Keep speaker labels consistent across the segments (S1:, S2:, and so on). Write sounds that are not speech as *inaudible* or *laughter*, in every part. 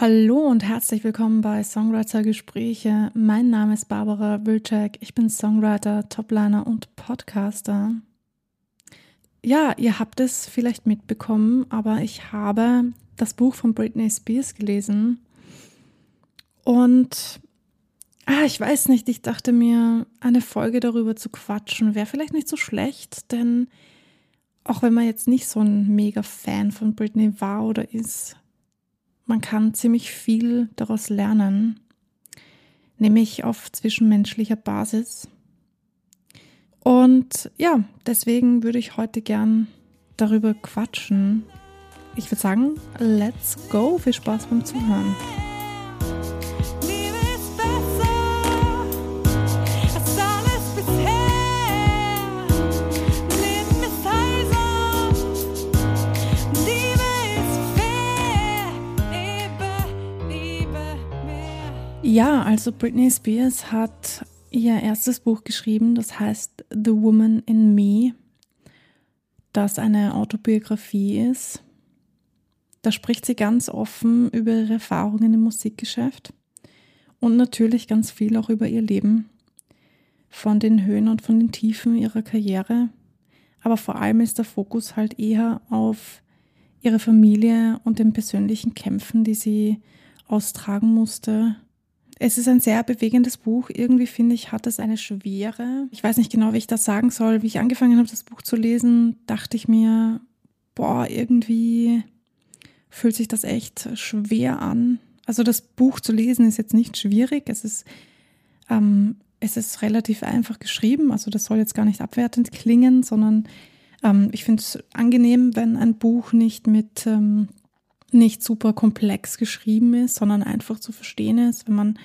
S1: Hallo und herzlich willkommen bei Songwriter Gespräche. Mein Name ist Barbara Wilczek. Ich bin Songwriter, Topliner und Podcaster. Ja, ihr habt es vielleicht mitbekommen, aber ich habe das Buch von Britney Spears gelesen. Und ah, ich weiß nicht, ich dachte mir, eine Folge darüber zu quatschen wäre vielleicht nicht so schlecht, denn auch wenn man jetzt nicht so ein mega Fan von Britney war oder ist, man kann ziemlich viel daraus lernen, nämlich auf zwischenmenschlicher Basis. Und ja, deswegen würde ich heute gern darüber quatschen. Ich würde sagen, let's go. Viel Spaß beim Zuhören. Also Britney Spears hat ihr erstes Buch geschrieben, das heißt The Woman in Me, das eine Autobiografie ist. Da spricht sie ganz offen über ihre Erfahrungen im Musikgeschäft und natürlich ganz viel auch über ihr Leben, von den Höhen und von den Tiefen ihrer Karriere. Aber vor allem ist der Fokus halt eher auf ihre Familie und den persönlichen Kämpfen, die sie austragen musste es ist ein sehr bewegendes Buch. Irgendwie finde ich, hat es eine Schwere. Ich weiß nicht genau, wie ich das sagen soll. Wie ich angefangen habe, das Buch zu lesen, dachte ich mir, boah, irgendwie fühlt sich das echt schwer an. Also das Buch zu lesen ist jetzt nicht schwierig. Es ist, ähm, es ist relativ einfach geschrieben. Also das soll jetzt gar nicht abwertend klingen, sondern ähm, ich finde es angenehm, wenn ein Buch nicht mit ähm, nicht super komplex geschrieben ist, sondern einfach zu verstehen ist, wenn man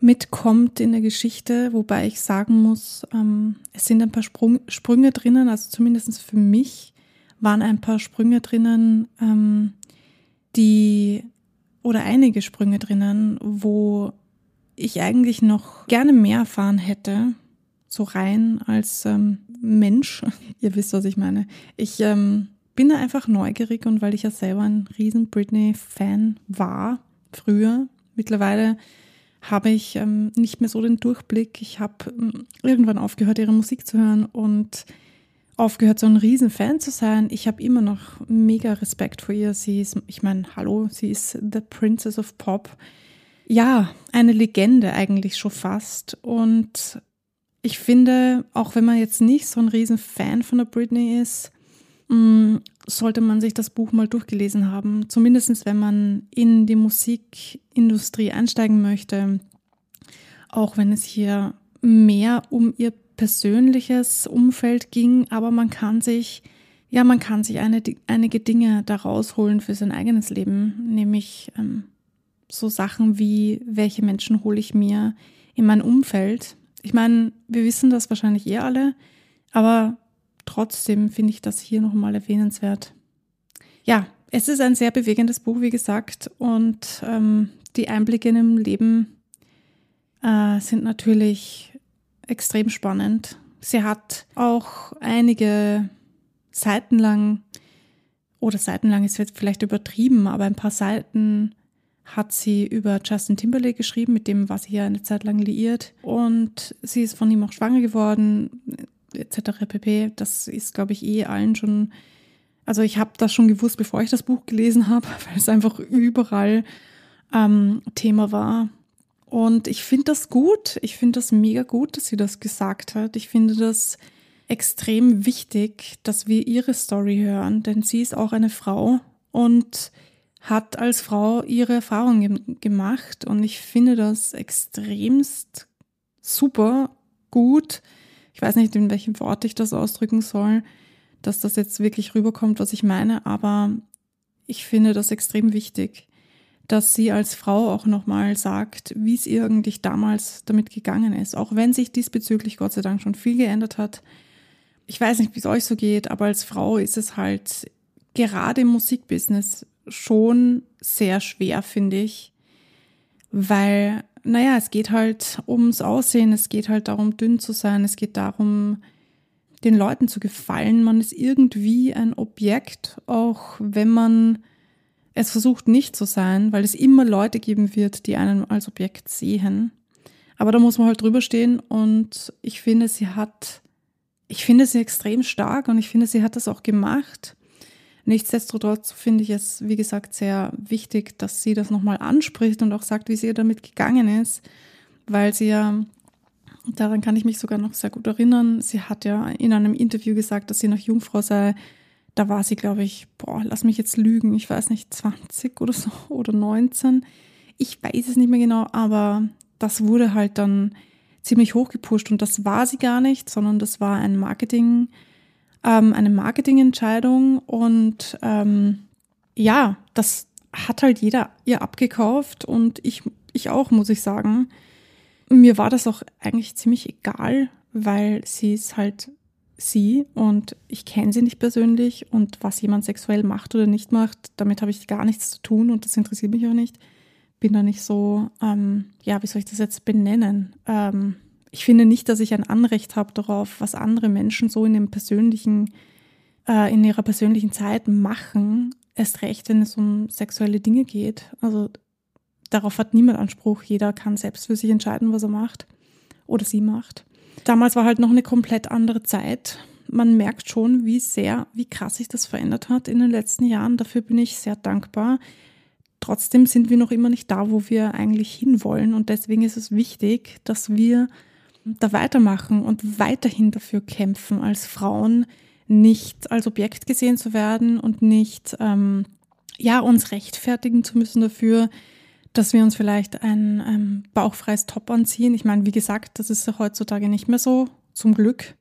S1: mitkommt in der Geschichte, wobei ich sagen muss, ähm, es sind ein paar Sprung, Sprünge drinnen, also zumindest für mich waren ein paar Sprünge drinnen, ähm, die oder einige Sprünge drinnen, wo ich eigentlich noch gerne mehr erfahren hätte, so rein als ähm, Mensch. *laughs* Ihr wisst, was ich meine. Ich ähm, bin da einfach neugierig und weil ich ja selber ein riesen Britney-Fan war, früher, mittlerweile habe ich ähm, nicht mehr so den Durchblick. Ich habe ähm, irgendwann aufgehört, ihre Musik zu hören und aufgehört, so ein riesen Fan zu sein. Ich habe immer noch mega Respekt vor ihr. Sie ist, ich meine, hallo, sie ist the Princess of Pop. Ja, eine Legende eigentlich schon fast. Und ich finde, auch wenn man jetzt nicht so ein riesen Fan von der Britney ist, sollte man sich das Buch mal durchgelesen haben. Zumindest wenn man in die Musikindustrie einsteigen möchte. Auch wenn es hier mehr um ihr persönliches Umfeld ging, aber man kann sich, ja, man kann sich eine, einige Dinge daraus holen für sein eigenes Leben, nämlich ähm, so Sachen wie, welche Menschen hole ich mir in mein Umfeld. Ich meine, wir wissen das wahrscheinlich eh alle, aber trotzdem finde ich das hier nochmal erwähnenswert. Ja, es ist ein sehr bewegendes Buch, wie gesagt, und ähm, die Einblicke in dem Leben äh, sind natürlich extrem spannend. Sie hat auch einige Seiten lang, oder seitenlang ist jetzt vielleicht übertrieben, aber ein paar Seiten hat sie über Justin Timberlake geschrieben, mit dem war sie ja eine Zeit lang liiert. Und sie ist von ihm auch schwanger geworden etc. pp. Das ist, glaube ich, eh allen schon. Also ich habe das schon gewusst, bevor ich das Buch gelesen habe, *laughs* weil es einfach überall ähm, Thema war. Und ich finde das gut. Ich finde das mega gut, dass sie das gesagt hat. Ich finde das extrem wichtig, dass wir ihre Story hören, denn sie ist auch eine Frau und hat als Frau ihre Erfahrungen gemacht. Und ich finde das extremst super gut, ich weiß nicht, in welchem Wort ich das ausdrücken soll, dass das jetzt wirklich rüberkommt, was ich meine, aber ich finde das extrem wichtig, dass sie als Frau auch nochmal sagt, wie es ihr eigentlich damals damit gegangen ist, auch wenn sich diesbezüglich Gott sei Dank schon viel geändert hat. Ich weiß nicht, wie es euch so geht, aber als Frau ist es halt gerade im Musikbusiness schon sehr schwer, finde ich, weil naja, es geht halt ums Aussehen, es geht halt darum, dünn zu sein, es geht darum, den Leuten zu gefallen. Man ist irgendwie ein Objekt, auch wenn man es versucht nicht zu sein, weil es immer Leute geben wird, die einen als Objekt sehen. Aber da muss man halt drüber stehen und ich finde, sie hat, ich finde sie extrem stark und ich finde, sie hat das auch gemacht. Nichtsdestotrotz finde ich es, wie gesagt, sehr wichtig, dass sie das nochmal anspricht und auch sagt, wie sie damit gegangen ist, weil sie ja, daran kann ich mich sogar noch sehr gut erinnern, sie hat ja in einem Interview gesagt, dass sie noch Jungfrau sei. Da war sie, glaube ich, boah, lass mich jetzt lügen, ich weiß nicht, 20 oder so *laughs* oder 19. Ich weiß es nicht mehr genau, aber das wurde halt dann ziemlich hochgepusht und das war sie gar nicht, sondern das war ein Marketing, ähm, eine Marketingentscheidung und ähm, ja, das hat halt jeder ihr abgekauft und ich, ich auch, muss ich sagen. Mir war das auch eigentlich ziemlich egal, weil sie ist halt sie und ich kenne sie nicht persönlich und was jemand sexuell macht oder nicht macht, damit habe ich gar nichts zu tun und das interessiert mich auch nicht. Bin da nicht so, ähm, ja, wie soll ich das jetzt benennen? Ähm, ich finde nicht, dass ich ein Anrecht habe darauf, was andere Menschen so in dem persönlichen, äh, in ihrer persönlichen Zeit machen. Erst recht, wenn es um sexuelle Dinge geht. Also darauf hat niemand Anspruch. Jeder kann selbst für sich entscheiden, was er macht oder sie macht. Damals war halt noch eine komplett andere Zeit. Man merkt schon, wie sehr, wie krass sich das verändert hat in den letzten Jahren. Dafür bin ich sehr dankbar. Trotzdem sind wir noch immer nicht da, wo wir eigentlich hinwollen. Und deswegen ist es wichtig, dass wir da weitermachen und weiterhin dafür kämpfen, als Frauen nicht als Objekt gesehen zu werden und nicht ähm, ja uns rechtfertigen zu müssen dafür, dass wir uns vielleicht ein ähm, bauchfreies Top anziehen. Ich meine, wie gesagt, das ist heutzutage nicht mehr so, zum Glück.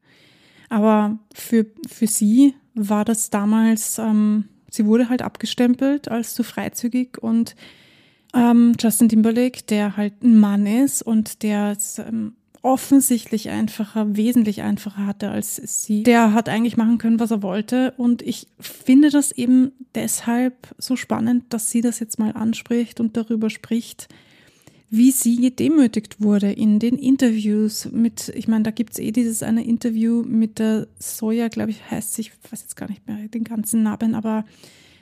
S1: Aber für, für sie war das damals, ähm, sie wurde halt abgestempelt als zu freizügig und ähm, Justin Timberlake, der halt ein Mann ist und der ähm, offensichtlich einfacher, wesentlich einfacher hatte als sie. Der hat eigentlich machen können, was er wollte. Und ich finde das eben deshalb so spannend, dass sie das jetzt mal anspricht und darüber spricht, wie sie gedemütigt wurde in den Interviews mit, ich meine, da gibt es eh dieses eine Interview mit der Soja, glaube ich, heißt sie, ich weiß jetzt gar nicht mehr den ganzen Namen, aber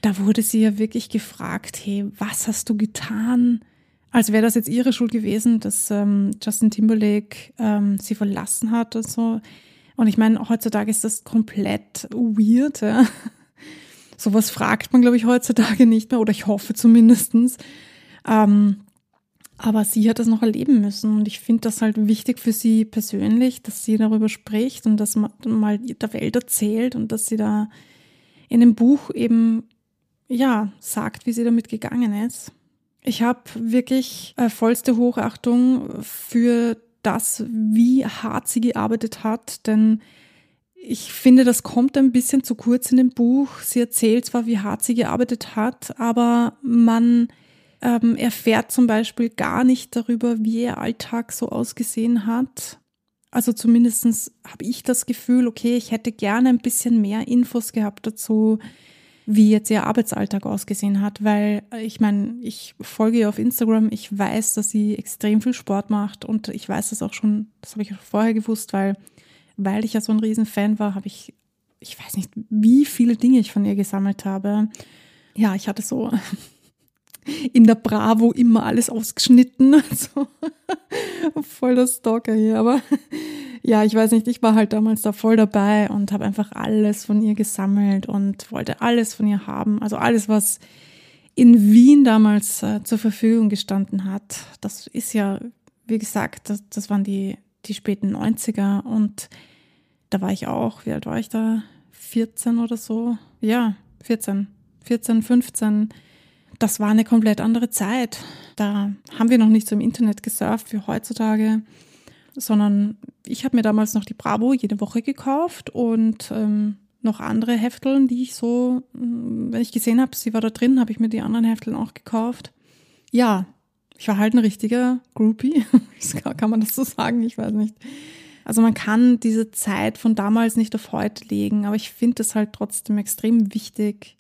S1: da wurde sie ja wirklich gefragt, hey, was hast du getan? Als wäre das jetzt ihre Schuld gewesen, dass ähm, Justin Timberlake ähm, sie verlassen hat und so. Und ich meine, heutzutage ist das komplett weird. Ja? *laughs* Sowas fragt man, glaube ich, heutzutage nicht mehr, oder ich hoffe zumindestens. Ähm, aber sie hat das noch erleben müssen und ich finde das halt wichtig für sie persönlich, dass sie darüber spricht und dass man mal der Welt erzählt und dass sie da in dem Buch eben, ja, sagt, wie sie damit gegangen ist. Ich habe wirklich äh, vollste Hochachtung für das, wie hart sie gearbeitet hat, denn ich finde, das kommt ein bisschen zu kurz in dem Buch. Sie erzählt zwar, wie hart sie gearbeitet hat, aber man ähm, erfährt zum Beispiel gar nicht darüber, wie ihr Alltag so ausgesehen hat. Also zumindest habe ich das Gefühl, okay, ich hätte gerne ein bisschen mehr Infos gehabt dazu, wie jetzt ihr Arbeitsalltag ausgesehen hat, weil äh, ich meine, ich folge ihr auf Instagram, ich weiß, dass sie extrem viel Sport macht und ich weiß das auch schon, das habe ich auch vorher gewusst, weil, weil ich ja so ein Riesenfan war, habe ich, ich weiß nicht, wie viele Dinge ich von ihr gesammelt habe. Ja, ich hatte so in der Bravo immer alles ausgeschnitten. *laughs* Also, voll der Stalker hier, aber ja, ich weiß nicht, ich war halt damals da voll dabei und habe einfach alles von ihr gesammelt und wollte alles von ihr haben. Also alles, was in Wien damals äh, zur Verfügung gestanden hat. Das ist ja, wie gesagt, das, das waren die, die späten 90er und da war ich auch, wie alt war ich da? 14 oder so? Ja, 14, 14, 15. Das war eine komplett andere Zeit. Da haben wir noch nicht so im Internet gesurft wie heutzutage sondern ich habe mir damals noch die Bravo jede Woche gekauft und ähm, noch andere Hefteln, die ich so, mm, wenn ich gesehen habe, sie war da drin, habe ich mir die anderen Hefteln auch gekauft. Ja, ich war halt ein richtiger Groupie. *laughs* kann man das so sagen? Ich weiß nicht. Also man kann diese Zeit von damals nicht auf heute legen, aber ich finde es halt trotzdem extrem wichtig,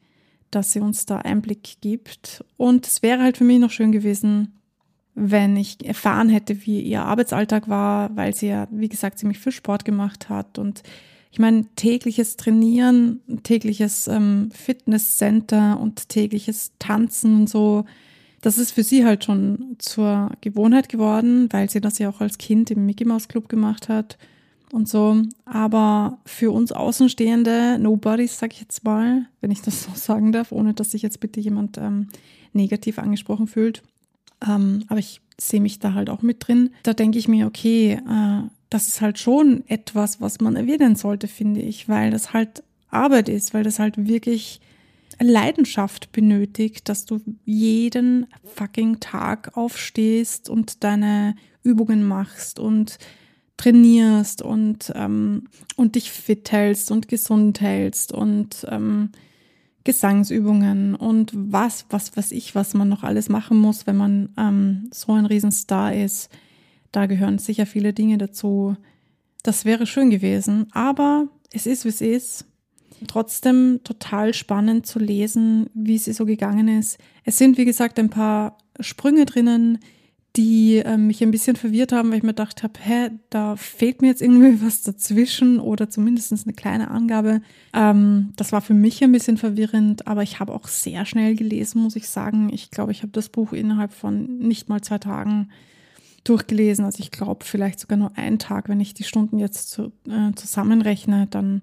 S1: dass sie uns da Einblick gibt. Und es wäre halt für mich noch schön gewesen, wenn ich erfahren hätte, wie ihr Arbeitsalltag war, weil sie ja, wie gesagt, ziemlich viel Sport gemacht hat und Ich meine, tägliches Trainieren, tägliches ähm, Fitnesscenter und tägliches Tanzen und so, das ist für sie halt schon zur Gewohnheit geworden, weil sie das ja auch als Kind im Mickey Mouse Club gemacht hat und so. Aber für uns Außenstehende, Nobodies, sag ich jetzt mal, wenn ich das so *laughs* sagen darf, ohne dass sich jetzt bitte jemand ähm, negativ angesprochen fühlt. Ähm, aber ich sehe mich da halt auch mit drin. Da denke ich mir, okay, äh, das ist halt schon etwas, was man erwähnen sollte, finde ich, weil das halt Arbeit ist, weil das halt wirklich Leidenschaft benötigt, dass du jeden fucking Tag aufstehst und deine Übungen machst und trainierst und, ähm, und dich fit hältst und gesund hältst und ähm, Gesangsübungen und was, was weiß ich, was man noch alles machen muss, wenn man ähm, so ein Riesenstar ist. Da gehören sicher viele Dinge dazu. Das wäre schön gewesen, aber es ist, wie es ist. Trotzdem total spannend zu lesen, wie sie so gegangen ist. Es sind, wie gesagt, ein paar Sprünge drinnen, die äh, mich ein bisschen verwirrt haben, weil ich mir gedacht habe, hä, da fehlt mir jetzt irgendwie *laughs* was dazwischen oder zumindest eine kleine Angabe. Ähm, das war für mich ein bisschen verwirrend, aber ich habe auch sehr schnell gelesen, muss ich sagen. Ich glaube, ich habe das Buch innerhalb von nicht mal zwei Tagen durchgelesen. Also ich glaube vielleicht sogar nur einen Tag, wenn ich die Stunden jetzt zu, äh, zusammenrechne, dann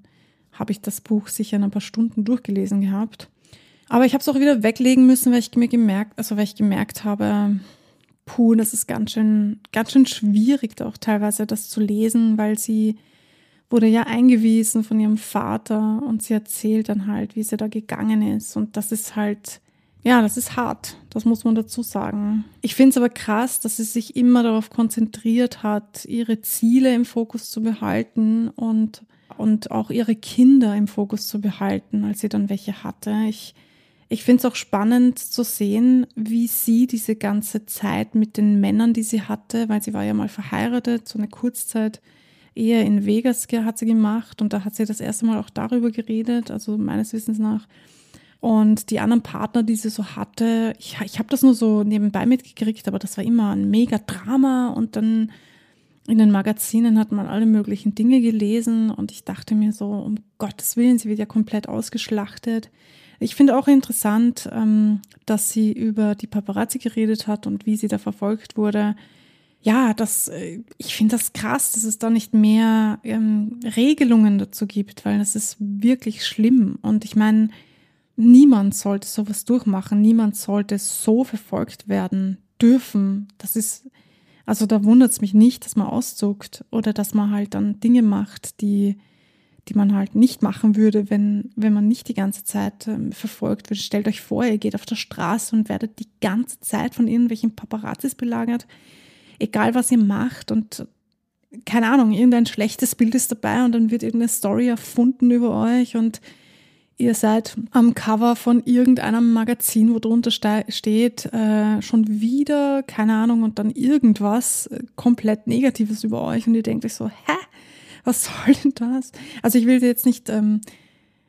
S1: habe ich das Buch sicher in ein paar Stunden durchgelesen gehabt. Aber ich habe es auch wieder weglegen müssen, weil ich mir gemerkt, also weil ich gemerkt habe, puh, das ist ganz schön, ganz schön schwierig auch teilweise das zu lesen, weil sie wurde ja eingewiesen von ihrem Vater und sie erzählt dann halt, wie sie da gegangen ist. Und das ist halt ja, das ist hart, das muss man dazu sagen. Ich finde es aber krass, dass sie sich immer darauf konzentriert hat, ihre Ziele im Fokus zu behalten und, und auch ihre Kinder im Fokus zu behalten, als sie dann welche hatte. Ich, ich finde es auch spannend zu sehen, wie sie diese ganze Zeit mit den Männern, die sie hatte, weil sie war ja mal verheiratet, so eine Kurzzeit, eher in Vegas hat sie gemacht und da hat sie das erste Mal auch darüber geredet, also meines Wissens nach und die anderen Partner, die sie so hatte, ich, ich habe das nur so nebenbei mitgekriegt, aber das war immer ein mega Drama. Und dann in den Magazinen hat man alle möglichen Dinge gelesen und ich dachte mir so, um Gottes Willen, sie wird ja komplett ausgeschlachtet. Ich finde auch interessant, ähm, dass sie über die Paparazzi geredet hat und wie sie da verfolgt wurde. Ja, das, äh, ich finde das krass, dass es da nicht mehr ähm, Regelungen dazu gibt, weil das ist wirklich schlimm. Und ich meine, Niemand sollte sowas durchmachen. Niemand sollte so verfolgt werden dürfen. Das ist, also da wundert es mich nicht, dass man auszuckt oder dass man halt dann Dinge macht, die, die man halt nicht machen würde, wenn, wenn man nicht die ganze Zeit ähm, verfolgt wird. Stellt euch vor, ihr geht auf der Straße und werdet die ganze Zeit von irgendwelchen Paparazzis belagert, egal was ihr macht und keine Ahnung, irgendein schlechtes Bild ist dabei und dann wird irgendeine Story erfunden über euch und ihr seid am Cover von irgendeinem Magazin, wo drunter steht, äh, schon wieder, keine Ahnung, und dann irgendwas äh, komplett Negatives über euch und ihr denkt euch so, hä? Was soll denn das? Also ich will sie jetzt nicht ähm,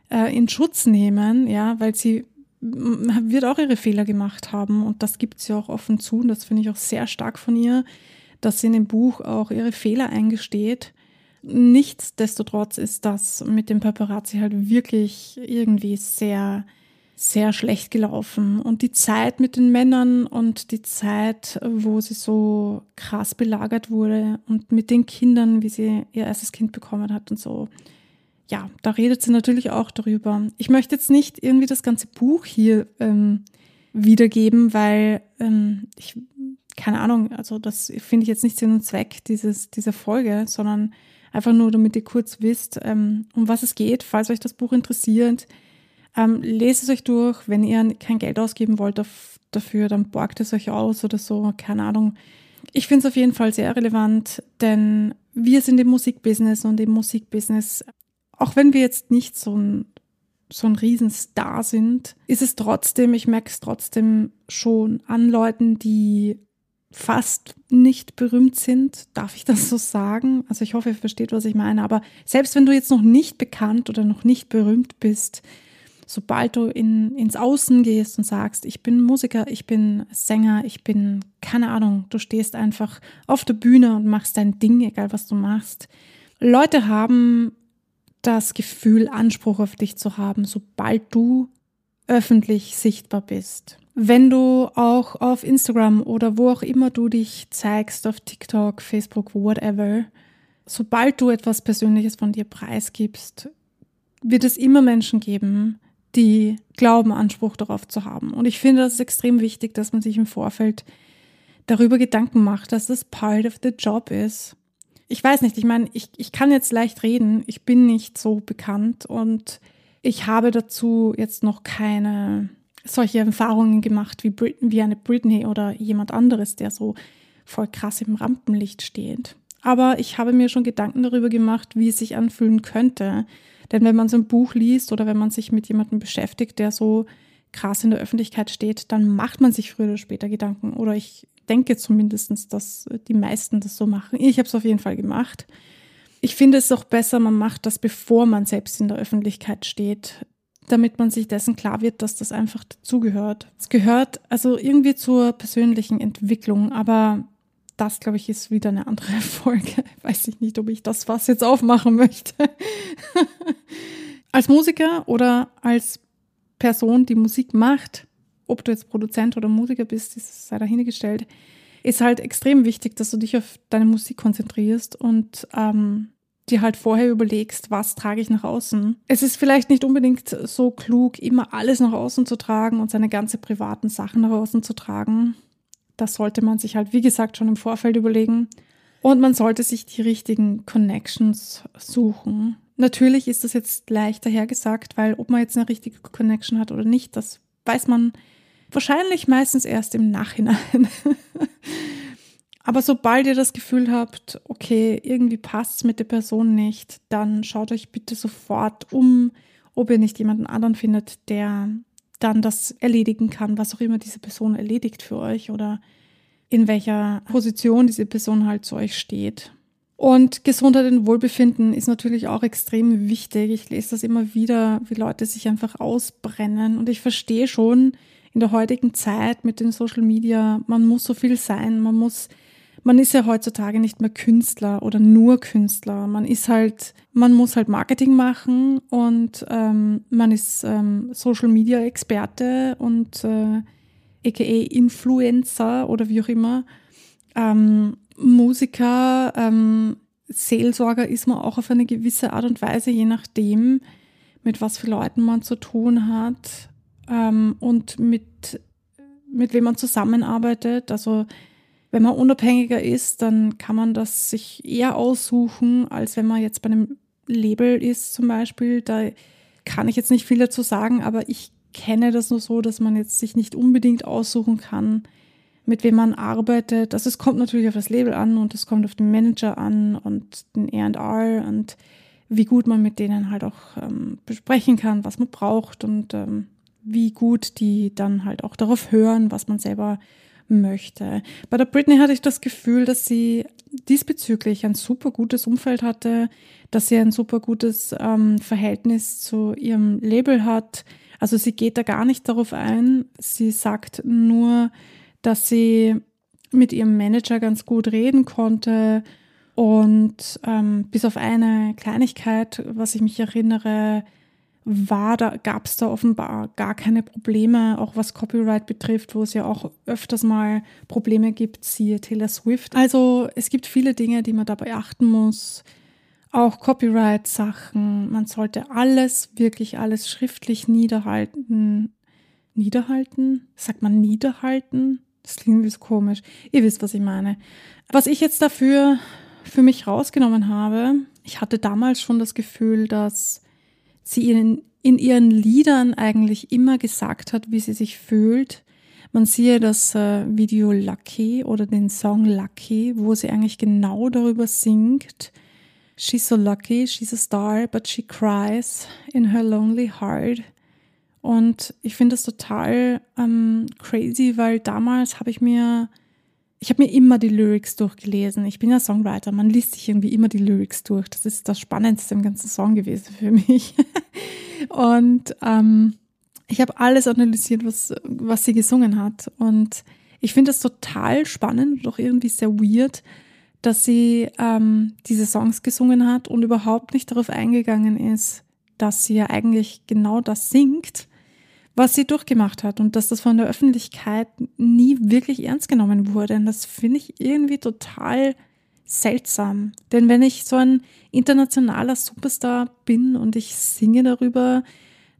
S1: äh, in Schutz nehmen, ja, weil sie wird auch ihre Fehler gemacht haben und das gibt sie auch offen zu und das finde ich auch sehr stark von ihr, dass sie in dem Buch auch ihre Fehler eingesteht Nichtsdestotrotz ist das mit dem Paparazzi halt wirklich irgendwie sehr, sehr schlecht gelaufen. Und die Zeit mit den Männern und die Zeit, wo sie so krass belagert wurde und mit den Kindern, wie sie ihr erstes Kind bekommen hat und so. Ja, da redet sie natürlich auch darüber. Ich möchte jetzt nicht irgendwie das ganze Buch hier ähm, wiedergeben, weil ähm, ich, keine Ahnung, also das finde ich jetzt nicht Sinn und Zweck dieses, dieser Folge, sondern Einfach nur, damit ihr kurz wisst, ähm, um was es geht, falls euch das Buch interessiert. Ähm, lest es euch durch. Wenn ihr kein Geld ausgeben wollt dafür, dann borgt es euch aus oder so. Keine Ahnung. Ich finde es auf jeden Fall sehr relevant, denn wir sind im Musikbusiness und im Musikbusiness, auch wenn wir jetzt nicht so ein, so ein Riesenstar sind, ist es trotzdem, ich merke es trotzdem schon an Leuten, die fast nicht berühmt sind. Darf ich das so sagen? Also ich hoffe, ihr versteht, was ich meine. Aber selbst wenn du jetzt noch nicht bekannt oder noch nicht berühmt bist, sobald du in, ins Außen gehst und sagst, ich bin Musiker, ich bin Sänger, ich bin, keine Ahnung, du stehst einfach auf der Bühne und machst dein Ding, egal was du machst. Leute haben das Gefühl, Anspruch auf dich zu haben, sobald du öffentlich sichtbar bist. Wenn du auch auf Instagram oder wo auch immer du dich zeigst, auf TikTok, Facebook, whatever, sobald du etwas Persönliches von dir preisgibst, wird es immer Menschen geben, die glauben, Anspruch darauf zu haben. Und ich finde, das ist extrem wichtig, dass man sich im Vorfeld darüber Gedanken macht, dass das part of the job ist. Ich weiß nicht, ich meine, ich, ich kann jetzt leicht reden, ich bin nicht so bekannt und ich habe dazu jetzt noch keine solche Erfahrungen gemacht wie, Brit wie eine Britney oder jemand anderes, der so voll krass im Rampenlicht steht. Aber ich habe mir schon Gedanken darüber gemacht, wie es sich anfühlen könnte. Denn wenn man so ein Buch liest oder wenn man sich mit jemandem beschäftigt, der so krass in der Öffentlichkeit steht, dann macht man sich früher oder später Gedanken. Oder ich denke zumindest, dass die meisten das so machen. Ich habe es auf jeden Fall gemacht. Ich finde es auch besser, man macht das, bevor man selbst in der Öffentlichkeit steht, damit man sich dessen klar wird, dass das einfach dazugehört. Es gehört also irgendwie zur persönlichen Entwicklung, aber das, glaube ich, ist wieder eine andere *laughs* Folge. Weiß ich nicht, ob ich das was jetzt aufmachen möchte. als Musiker oder als Person, die Musik macht, ob du jetzt Produzent oder Musiker bist, ist sei dahingestellt, ist halt extrem wichtig, dass du dich auf deine Musik konzentrierst und ähm, dir halt vorher überlegst, was trage ich nach außen. Es ist vielleicht nicht unbedingt so klug, immer alles nach außen zu tragen und seine ganze privaten Sachen nach außen zu tragen. Das sollte man sich halt, wie gesagt, schon im Vorfeld überlegen. Und man sollte sich die richtigen Connections suchen. Natürlich ist das jetzt leichter hergesagt, weil ob man jetzt eine richtige Connection hat oder nicht, das weiß man wahrscheinlich meistens erst im Nachhinein. *laughs* Aber sobald ihr das Gefühl habt, okay, irgendwie passt es mit der Person nicht, dann schaut euch bitte sofort um, ob ihr nicht jemanden anderen findet, der dann das erledigen kann, was auch immer diese Person erledigt für euch oder in welcher Position diese Person halt zu euch steht. Und Gesundheit und Wohlbefinden ist natürlich auch extrem wichtig. Ich lese das immer wieder, wie Leute sich einfach ausbrennen. Und ich verstehe schon in der heutigen Zeit mit den Social Media, man muss so viel sein, man muss man ist ja heutzutage nicht mehr Künstler oder nur Künstler. Man ist halt, man muss halt Marketing machen und ähm, man ist ähm, Social Media Experte und äh, aka Influencer oder wie auch immer. Ähm, Musiker, ähm, Seelsorger ist man auch auf eine gewisse Art und Weise, je nachdem, mit was für Leuten man zu tun hat ähm, und mit, mit wem man zusammenarbeitet. Also wenn man unabhängiger ist, dann kann man das sich eher aussuchen, als wenn man jetzt bei einem Label ist zum Beispiel. Da kann ich jetzt nicht viel dazu sagen, aber ich kenne das nur so, dass man jetzt sich nicht unbedingt aussuchen kann, mit wem man arbeitet. Also es kommt natürlich auf das Label an und es kommt auf den Manager an und den R&R und wie gut man mit denen halt auch ähm, besprechen kann, was man braucht und ähm, wie gut die dann halt auch darauf hören, was man selber möchte. Bei der Britney hatte ich das Gefühl, dass sie diesbezüglich ein super gutes Umfeld hatte, dass sie ein super gutes ähm, Verhältnis zu ihrem Label hat. Also sie geht da gar nicht darauf ein. Sie sagt nur, dass sie mit ihrem Manager ganz gut reden konnte. Und ähm, bis auf eine Kleinigkeit, was ich mich erinnere, war, da gab es da offenbar gar keine Probleme, auch was Copyright betrifft, wo es ja auch öfters mal Probleme gibt, siehe Taylor Swift. Also es gibt viele Dinge, die man da beachten muss. Auch Copyright-Sachen. Man sollte alles, wirklich alles schriftlich niederhalten. Niederhalten? Sagt man niederhalten? Das klingt wie so komisch. Ihr wisst, was ich meine. Was ich jetzt dafür für mich rausgenommen habe, ich hatte damals schon das Gefühl, dass sie in, in ihren Liedern eigentlich immer gesagt hat, wie sie sich fühlt. Man siehe das äh, Video Lucky oder den Song Lucky, wo sie eigentlich genau darüber singt. She's so lucky, she's a star, but she cries in her lonely heart. Und ich finde das total ähm, crazy, weil damals habe ich mir ich habe mir immer die Lyrics durchgelesen. Ich bin ja Songwriter, man liest sich irgendwie immer die Lyrics durch. Das ist das Spannendste im ganzen Song gewesen für *laughs* mich. und ähm, ich habe alles analysiert, was, was sie gesungen hat. Und ich finde das total spannend und auch irgendwie sehr weird, dass sie ähm, diese Songs gesungen hat und überhaupt nicht darauf eingegangen ist, dass sie ja eigentlich genau das singt, was sie durchgemacht hat und dass das von der Öffentlichkeit nie wirklich ernst genommen wurde. Und das finde ich irgendwie total seltsam. Denn wenn ich so ein internationaler Superstar bin und ich singe darüber,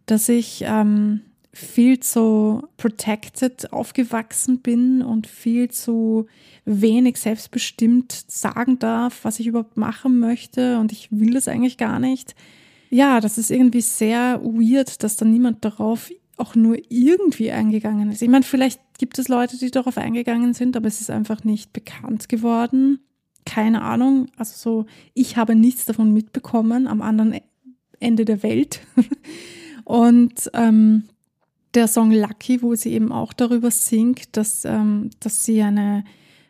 S1: dass ich ähm, viel zu protected aufgewachsen bin und viel zu wenig selbstbestimmt sagen darf, was ich überhaupt machen möchte und ich will das eigentlich gar nicht. Ja, das ist irgendwie sehr weird, dass da niemand darauf auch nur irgendwie eingegangen ist. Ich meine, vielleicht gibt es Leute, die darauf eingegangen sind, aber es ist einfach nicht bekannt geworden. Keine Ahnung. Also so, ich habe nichts davon mitbekommen am anderen Ende der Welt. *laughs* Und ähm, der Song Lucky, wo sie eben auch darüber singt, dass, ähm, dass sie eine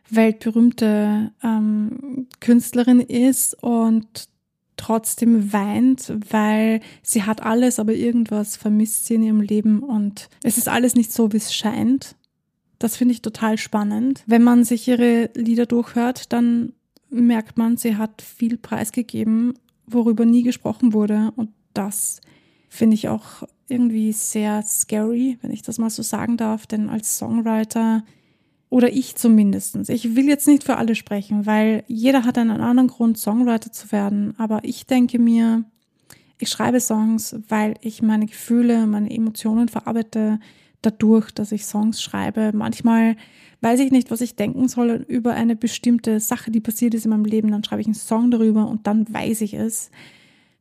S1: weltberühmte ähm, Künstlerin ist und trotzdem weint, weil sie hat alles, aber irgendwas vermisst sie in ihrem Leben und es ist alles nicht so, wie es scheint. Das finde ich total spannend. Wenn man sich ihre Lieder durchhört, dann merkt man, sie hat viel preisgegeben, worüber nie gesprochen wurde und das finde ich auch irgendwie sehr scary, wenn ich das mal so sagen darf, denn als Songwriter oder ich zumindestens. Ich will jetzt nicht für alle sprechen, weil jeder hat einen anderen Grund, Songwriter zu werden. Aber ich denke mir, ich schreibe Songs, weil ich meine Gefühle, meine Emotionen verarbeite dadurch, dass ich Songs schreibe. Manchmal weiß ich nicht, was ich denken soll über eine bestimmte Sache, die passiert ist in meinem Leben. Dann schreibe ich einen Song darüber und dann weiß ich es,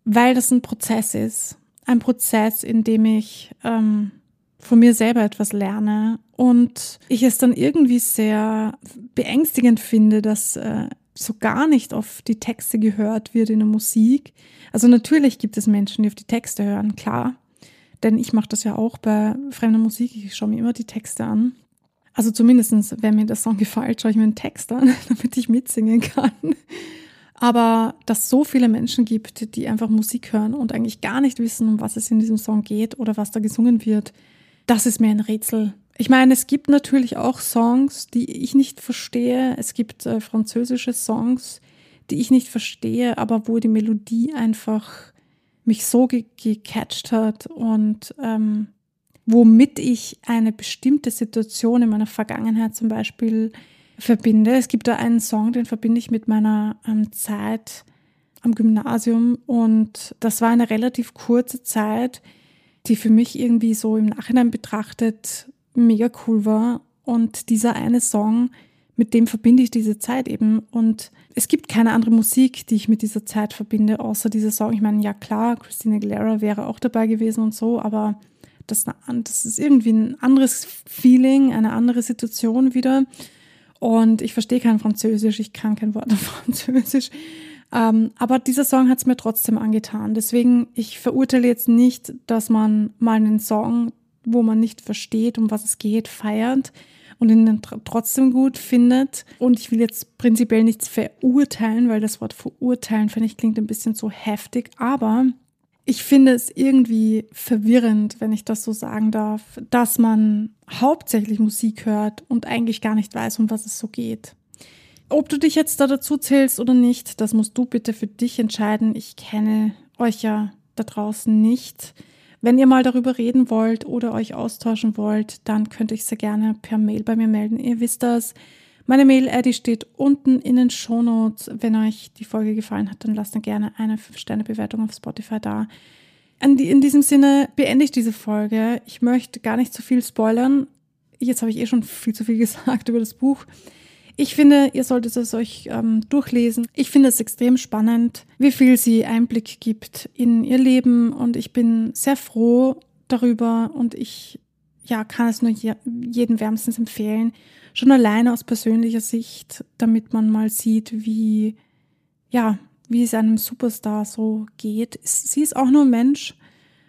S1: weil das ein Prozess ist ein Prozess, in dem ich ähm, von mir selber etwas lerne und ich es dann irgendwie sehr beängstigend finde, dass äh, so gar nicht auf die Texte gehört wird in der Musik. Also natürlich gibt es Menschen, die auf die Texte hören, klar. Denn ich mache das ja auch bei fremder Musik. Ich schaue mir immer die Texte an. Also zumindestens, wenn mir der Song gefällt, schaue ich mir einen Text an, *laughs* damit ich mitsingen kann. Aber dass so viele Menschen gibt, die einfach Musik hören und eigentlich gar nicht wissen, um was es in diesem Song geht oder was da gesungen wird, das ist mir ein Rätsel. Ich meine, es gibt natürlich auch Songs, die ich nicht verstehe. Es gibt äh, französische Songs, die ich nicht verstehe, aber wo die Melodie einfach mich so ge gecatcht hat und ähm, womit ich eine bestimmte Situation in meiner Vergangenheit zum Beispiel verbinde. Es gibt da einen Song, den verbinde ich mit meiner ähm, Zeit am Gymnasium und das war eine relativ kurze Zeit, die für mich irgendwie so im Nachhinein betrachtet mega cool war und dieser eine Song, mit dem verbinde ich diese Zeit eben und es gibt keine andere Musik, die ich mit dieser Zeit verbinde, außer dieser Song. Ich meine, ja klar, Christina Aguilera wäre auch dabei gewesen und so, aber das, das ist irgendwie ein anderes Feeling, eine andere Situation wieder. Und ich verstehe kein Französisch, ich kann kein Wort *laughs* auf Französisch. Ähm, aber dieser Song hat es mir trotzdem angetan. Deswegen, ich verurteile jetzt nicht, dass man mal einen Song, wo man nicht versteht, um was es geht, feiert und ihn trotzdem gut findet. Und ich will jetzt prinzipiell nichts verurteilen, weil das Wort verurteilen, finde ich, klingt ein bisschen so heftig. Aber ich finde es irgendwie verwirrend, wenn ich das so sagen darf, dass man hauptsächlich Musik hört und eigentlich gar nicht weiß, um was es so geht. Ob du dich jetzt da dazu zählst oder nicht, das musst du bitte für dich entscheiden. Ich kenne euch ja da draußen nicht. Wenn ihr mal darüber reden wollt oder euch austauschen wollt, dann könnt ihr euch sehr gerne per Mail bei mir melden. Ihr wisst das. Meine Mail-ID steht unten in den Shownotes. Wenn euch die Folge gefallen hat, dann lasst mir gerne eine 5-Sterne-Bewertung auf Spotify da. In diesem Sinne beende ich diese Folge. Ich möchte gar nicht zu viel spoilern. Jetzt habe ich eh schon viel zu viel *laughs* gesagt über das Buch. Ich finde, ihr solltet es euch ähm, durchlesen. Ich finde es extrem spannend, wie viel sie Einblick gibt in ihr Leben und ich bin sehr froh darüber und ich ja, kann es nur jedem wärmstens empfehlen. Schon alleine aus persönlicher Sicht, damit man mal sieht, wie, ja, wie es einem Superstar so geht. Sie ist auch nur ein Mensch,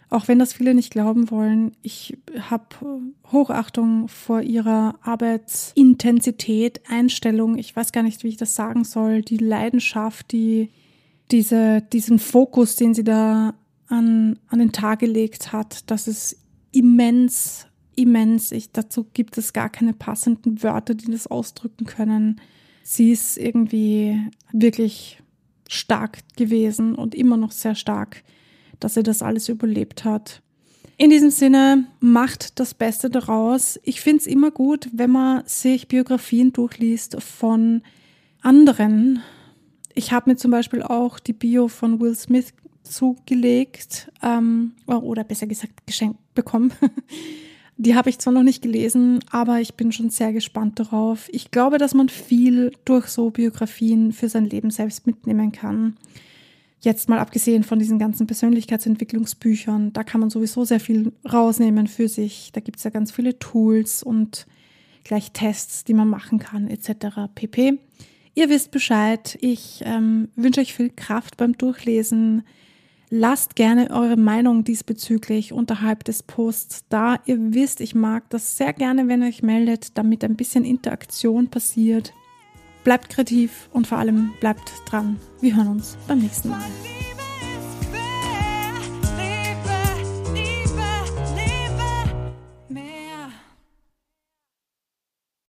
S1: auch wenn das viele nicht glauben wollen. Ich habe Hochachtung vor ihrer Arbeitsintensität, Einstellung. Ich weiß gar nicht, wie ich das sagen soll. Die Leidenschaft, die, diese, diesen Fokus, den sie da an, an den Tag gelegt hat, das ist immens immens. Ich, dazu gibt es gar keine passenden Wörter, die das ausdrücken können. Sie ist irgendwie wirklich stark gewesen und immer noch sehr stark, dass sie das alles überlebt hat. In diesem Sinne, macht das Beste daraus. Ich finde es immer gut, wenn man sich Biografien durchliest von anderen. Ich habe mir zum Beispiel auch die Bio von Will Smith zugelegt ähm, oder besser gesagt geschenkt bekommen. *laughs* Die habe ich zwar noch nicht gelesen, aber ich bin schon sehr gespannt darauf. Ich glaube, dass man viel durch so Biografien für sein Leben selbst mitnehmen kann. Jetzt mal abgesehen von diesen ganzen Persönlichkeitsentwicklungsbüchern, da kann man sowieso sehr viel rausnehmen für sich. Da gibt es ja ganz viele Tools und gleich Tests, die man machen kann, etc. pp. Ihr wisst Bescheid. Ich ähm, wünsche euch viel Kraft beim Durchlesen. Lasst gerne eure Meinung diesbezüglich unterhalb des Posts da. Ihr wisst, ich mag das sehr gerne, wenn ihr euch meldet, damit ein bisschen Interaktion passiert. Bleibt kreativ und vor allem bleibt dran. Wir hören uns beim nächsten Mal.